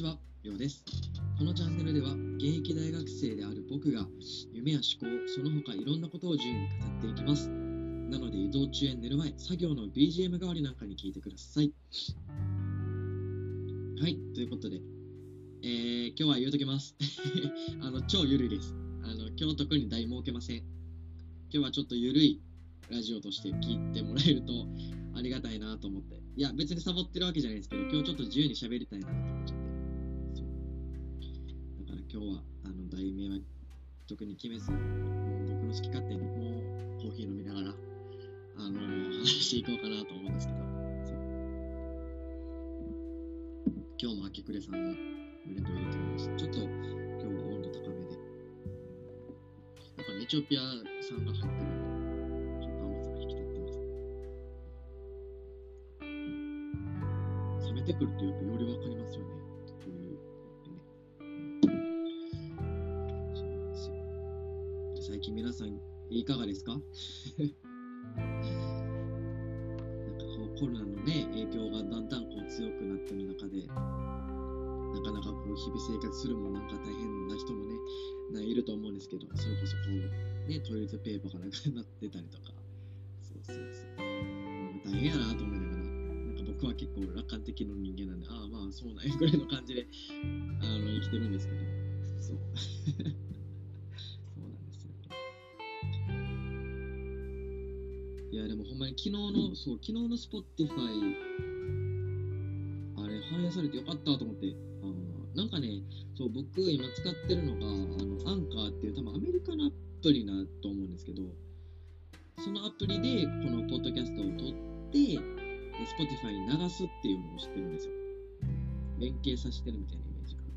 ちは、りょうです。このチャンネルでは、現役大学生である僕が、夢や思考、その他いろんなことを自由に語っていきます。なので、移動中や寝る前、作業の BGM 代わりなんかに聞いてください。はい、ということで、えー、今日は言うときます。あの、超ゆるいです。あの、今日特に題設けません。今日はちょっとゆるいラジオとして聞いてもらえるとありがたいなと思って。いや、別にサボってるわけじゃないですけど、今日ちょっと自由に喋りたいなと思っちゃって。今日は、あの、題名は特に決めず、僕の好き勝手に、もうコーヒー飲みながら、あの、話していこうかなと思うんですけど。今日も秋暮れさんのブレンドを入れてみました。ちょっと今日は温度高めで。なんかね、エチオピア産が入ってるんで、ちょっと甘さが引き立ってます。冷めてくるとやっぱよりわかりますよね。最近皆さんいかがですか？なんかこうコロナのね、影響がだんだんこう強くなってる中で、なかなかこう日々生活するもなんか大変な人もね、ないると思うんですけど、それこそこう、ね、トイレットペーパーがなくなってたりとか、そうそうそう。うん大変やなと思いながら、なんか僕は結構楽観的な人間なんで、ああまあそうなんやぐらいの感じであの生きてるんですけど、そう。いや、でもほんまに昨日の、そう、昨日の Spotify、あれ反映されてよかったと思って、あのなんかね、そう、僕今使ってるのが、あの、アンカーっていう多分アメリカのアプリなと思うんですけど、そのアプリでこのポッドキャストを撮って、で Spotify に流すっていうのを知ってるんですよ。連携させてるみたいなイメージかな。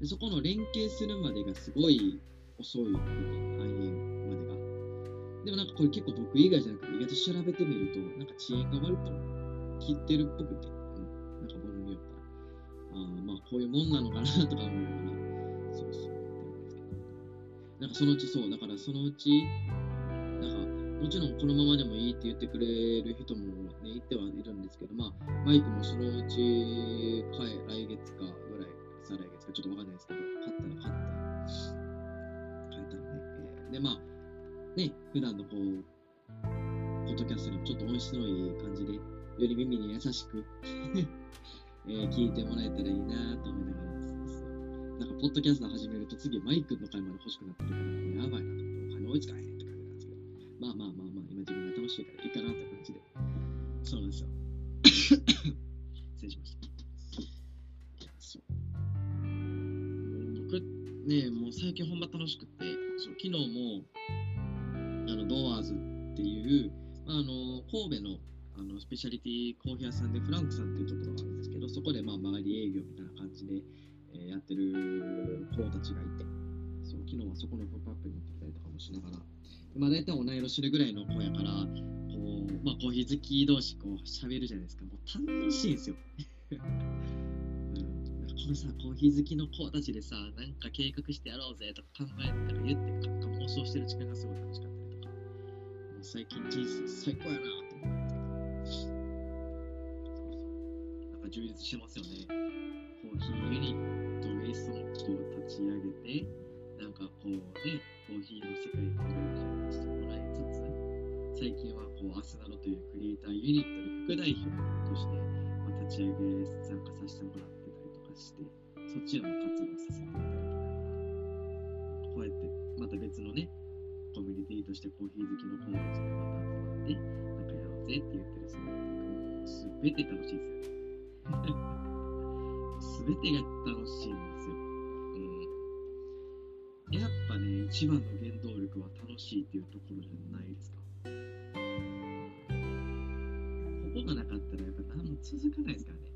でそこの連携するまでがすごい遅いみたいな。でもなんかこれ結構僕以外じゃなくて、意外と調べてみると、なんか遅延が割と切ってるっぽくて、うん、なんか番組やったら、あまあこういうもんなのかなとか思いながら、そうそう、って。なんかそのうちそう、だからそのうち、なんか、もちろんこのままでもいいって言ってくれる人もね、いてはいるんですけど、まあ、マイクもそのうち、かえ来月かぐらい、再来月かちょっとわかんないですけど、買ったら買って、買えたらね。えーで、まあ、ね、普段のこう、ポッドキャストでもちょっと音質のいい感じで、より耳に優しく、えー聞いてもらえたらいいなと思いながらですね。なんか、ポッドキャスト始めると次マイクの回まで欲しくなってるから、もうやばいなと思って、お金追いつかへんって感じなんですけど、まあまあまあまあ、今自分が楽しいからいいかなって感じで。そうなんですよ。失礼しました。そう僕ね、もう最近ほんま楽しくって、そう昨日も、あの、ドアーズっていう、まあ、あの、神戸のあのスペシャリティコーヒー屋さんでフランクさんっていうところがあるんですけど、そこでまあ周り営業みたいな感じで、えーやってる子たちがいて、そう昨日はそこのポップアップに行ってきたりとかもしながら、まあ大体同い年ぐらいの子やから、こう、まあコーヒー好き同士こう喋るじゃないですか。もう楽しいんですよ。このさ、コーヒー好きの子たちでさ、なんか計画してやろうぜとか考えたら言って妄想してる時間がすごい最近人生最高やなと思って。そうそう。なんか充実してますよね。コーヒーユニット、メイソンを立ち上げて、なんかこうね、コーヒーの世界にいろいろ開発してもらいつつ、最近はこう、アスナロというクリエイターユニットで副代表として、まあ、立ち上げ参加させてもらってたりとかして、そっちらも活動としてコーヒー好きの子たちがまた集まって、なんかやろうぜって言ってる姿とかもすべて楽しいですよね。すべてが楽しいんですよ。うん。やっぱね、一番の原動力は楽しいっていうところじゃないですか。ここがなかったらやっぱ何も続かないですからね。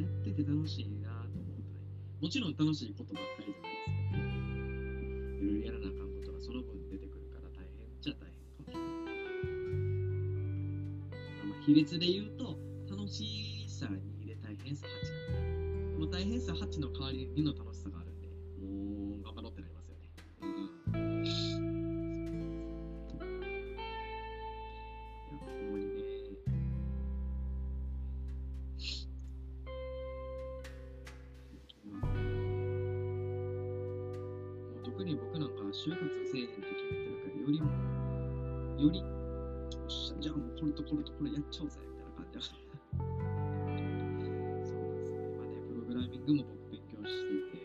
やってて楽しいなと思うとね。もちろん楽しいことばっかりじゃないいろいろやらなあかんことがその分出てくるから大変。っちゃ大変。かもしれない。比率で言うと、楽しさ2で大変さ8な、この大変さ8の代わりにの楽しさがあるんで、もう頑張プログラミングも僕勉強していて、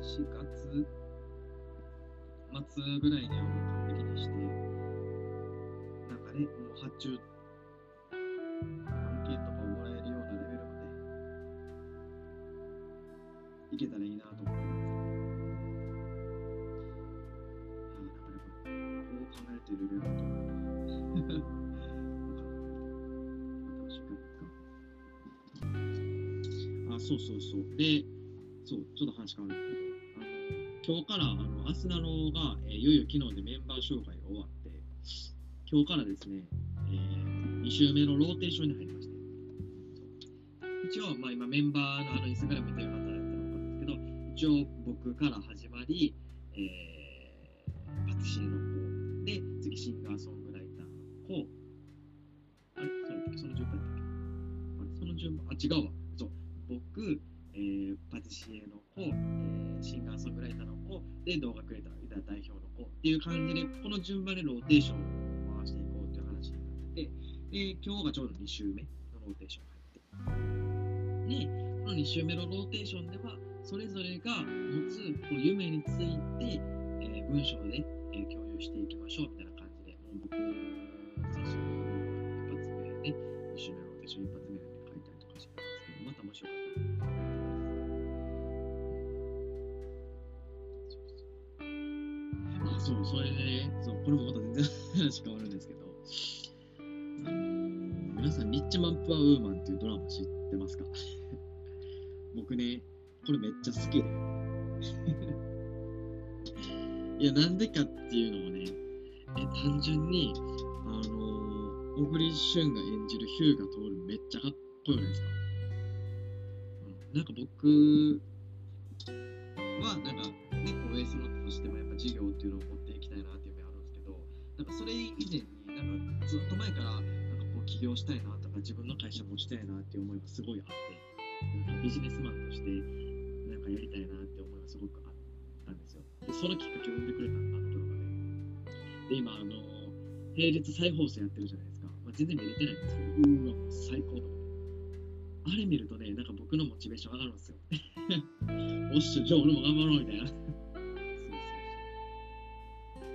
4月末ぐらいにはもう完璧にして、なんかね、もう発注、案件とかをもらえるようなレベルまでいけたらいいなと思ってます。あなかなかこう考えるといろいろあると思うそうそうそう。で、そう、ちょっと話変わる。んですけど、あの今日から、あの、アスナロが、えーいよいよ昨日でメンバー紹介が終わって、今日からですね、え2週目のローテーションに入りまして、一応、まあ今メンバーのあのインスタグラム見てる方だったら分かるんですけど、一応僕から始まり、えー、パティシエの方、で、次シンガーソングライターの方、あれ？そうその順番だっけ？あれ？その順番、あ、違うわ。僕、えーパティシエの子、えーシンガーソングライターの子、で、動画クリエイターの代表の子っていう感じで、この順番でローテーションを回していこうっていう話になってて、で、今日がちょうど2週目のローテーション入って。で、この2週目のローテーションでは、それぞれが持つこう夢について、えー文章で、えー共有していきましょうみたいな感じで、もう僕、最初の一発目で、2週目のローテーション一発ですけど、またもしよかった。あ、そう、それでね、そう、これもまた全然 話変わるんですけど、あのー、皆さん、リッチマン・プア・ウーマンっていうドラマ知ってますか？僕ね、これめっちゃ好きで。いや、なんでかっていうのもね、え単純に、あのー、小栗旬が演じるヒューガ徹めっちゃかっこよくないですか、なんか僕は、なんか、ね、こう、エースノートとしてもやっぱ事業っていうのを持っていきたいなっていう夢あるんですけど、なんかそれ以前に、なんかずっと前から、なんかこう起業したいなとか、自分の会社持ちたいなっていう思いがすごいあって、なんかビジネスマンとして、なんかやりたいなって思いがすごくあったんですよ。で、そのきっかけを生んでくれたあのドラマで。で、今、あの、平日再放送やってるじゃないですか。まあ、全然見れてないんですけど、うーわ、最高と。あれ見るとね、なんか僕のモチベーション上がるんですよ。おっしゃ、じゃあ俺も頑張ろうみたいな。そうそうそう。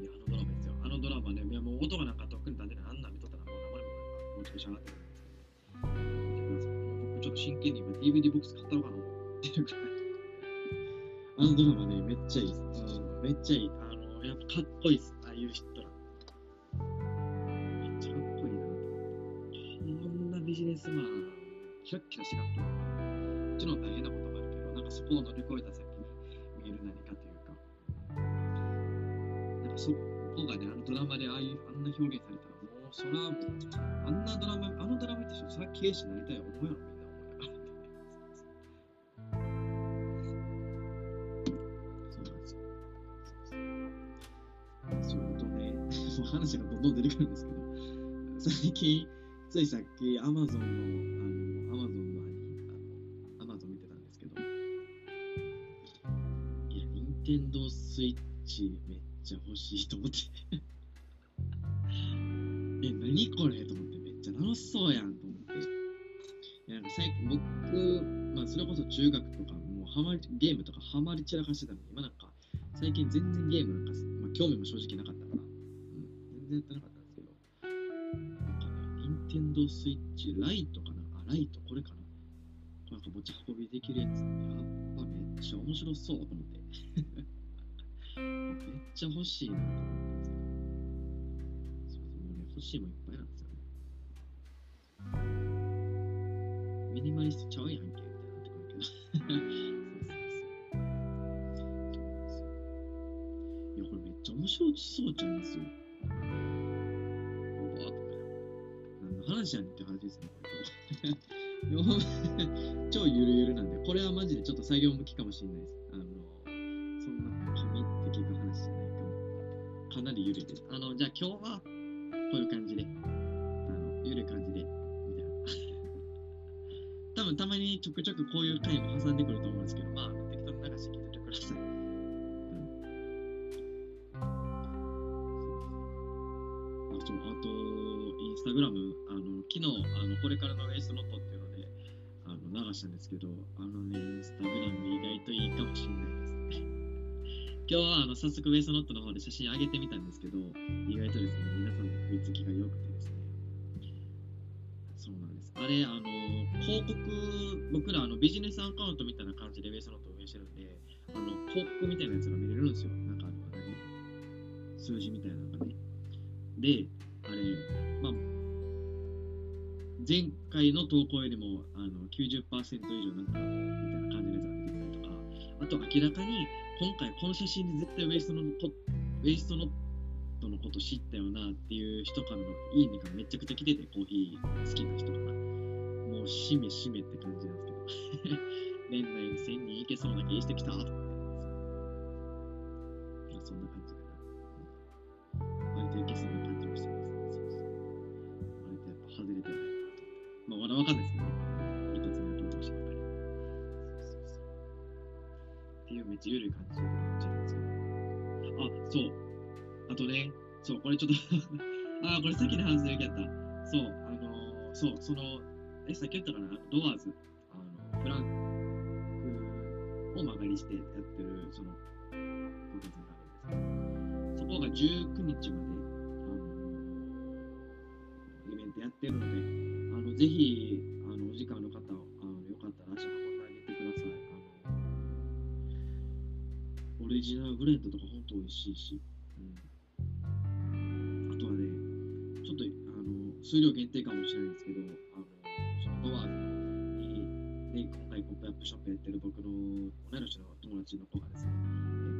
いや、あのドラマですよ。あのドラマね、いやもう音がなんか特に立てない。あんなん見とったらもう生でもモチベーション上がってくるんですけど。僕ちょっと真剣に今 DVD ボックス買ったのかな思ってるくらい。あのドラマね、めっちゃいいです。うんめっちゃいい。あの、やっぱかっこいいです。ああいう人ら。めっちゃかっこいいな。こんなビジネスマン、キラッキラしてかっこいい。もちろん大変なこともあるけど、なんかそこを乗り越えた先に見える何かというか、なんかそこがね、あのドラマでああいう、あんな表現されたら、もうそれはもう、あんなドラマ、あのドラマ見た人、それは経営者になりたい思うやろ、みんな思いながら。そうなんですよ。そういうことね、話がどんどん出てくるんですけど、最近、ついさっき、アマゾンの、あ、のンテンドースイッチめっちゃ欲しいと思って。え、何これと思って、めっちゃ楽しそうやんと思って。いや、なんか最近、僕、まあ、それこそ中学とか、もうハマり、ゲームとかハマり散らかしてたのに、今なんか、最近全然ゲームなんか、まあ、興味も正直なかったから、うん、全然やってなかったんですけど、なんかね、ニンテンドースイッチライトかなあ、ライトこれかななんか持ち運びできるやつ、やっぱめっちゃ面白そうと思って。めっちゃ欲しいなと思ったんですけど。そうそ、もね、欲しいもんいっぱいなんですよね。ミニマリストちゃうやんけ、みたいになってくるけど。そうそうそう。いや、これめっちゃ面白そうちゃうんですよ。おばーとか。何の話やねんって話ですね、これ。超ゆるゆるなんで、これはマジでちょっと作業向きかもしれないです。なりゆるいです。あの、じゃあ今日は、こういう感じで、あの、ゆる感じで、みたいな。多分たまにちょくちょくこういう回も挟んでくると思うんですけど、まあ、適当に流して聞いててください。あそうあと、インスタグラム、あの昨日あの、これからのウェイストノットっていうのであの流したんですけど、あのね、インスタグラム意外といいかもしれないですね。今日はあの早速ウェイストノットの方で写真上げてみたんですけど、意外とですね、皆さんの食いつきが良くてですね、そうなんです。あれ、あの、広告、僕らあのビジネスアカウントみたいな感じでウェイストノットを運営してるんで、あの広告みたいなやつが見れるんですよ。なんかあの、何数字みたいなのがね。で、あれ、まあ、前回の投稿よりもあの90%以上なんか、みたいな感じのやつが出てきたりとか、あと明らかに今回この写真で絶対ウェイストのこウェイストノットのこと知ったよなっていう人からのいいねがめちゃくちゃ来てて、コーヒー好きな人から。もうしめしめって感じなんですけど。年内に1000人いけそうな気してきたと思って。そんな感じあとね、そう、これちょっと あ、これさっきの話でよかった。そう、あのーそう、その、え、さっき言ったかな、ドアーズ、あの、フランクを曲がりしてやってる、その、コンテンツがあるんですけど、そこが19日まで、あのイベントやってるので、あの、ぜひ、あの、お時間の方、あの、よかったら足運んであげてください。あの、オリジナルブレンドとか本当美味しいし、数量限定かもしれないですけど、あの、そのドアーズに、で、今回ポップアップショップやってる僕の同い年の友達の子がですね、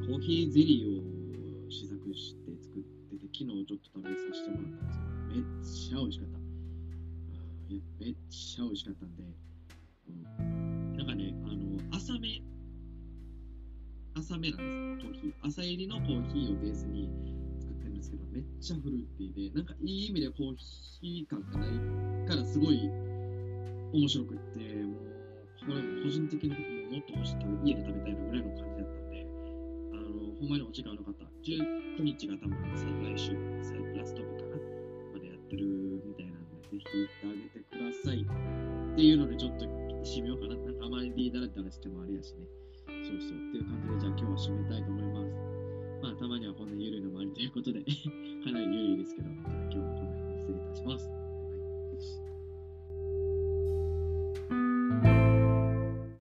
コーヒーゼリーを試作して作ってて、昨日ちょっと食べさせてもらったんですけど、めっちゃ美味しかった。めっちゃ美味しかったんで、うん、なんかね、あの、浅め、浅めなんです、コーヒー。朝入りのコーヒーをベースにですけど、めっちゃフルーティーで、なんかいい意味でコーヒー感がないから、すごい面白くって、もう、これ個人的にももっと欲しい食べ家で食べたいなぐらいの感じだったんで、あの、ほんまにお時間の方、19日が多分再来週、再ラスト日かな、までやってるみたいなんで、ぜひ行ってあげてくださいっていうので、ちょっと締めようかな。なんかあまりだらだらしてもあれやしね。そうそう。っていう感じで、じゃあ今日は締めたいと思います。まあ、たまにはこんな緩いのもありということで かなり緩いですけど、今日はこの辺で失礼いたします。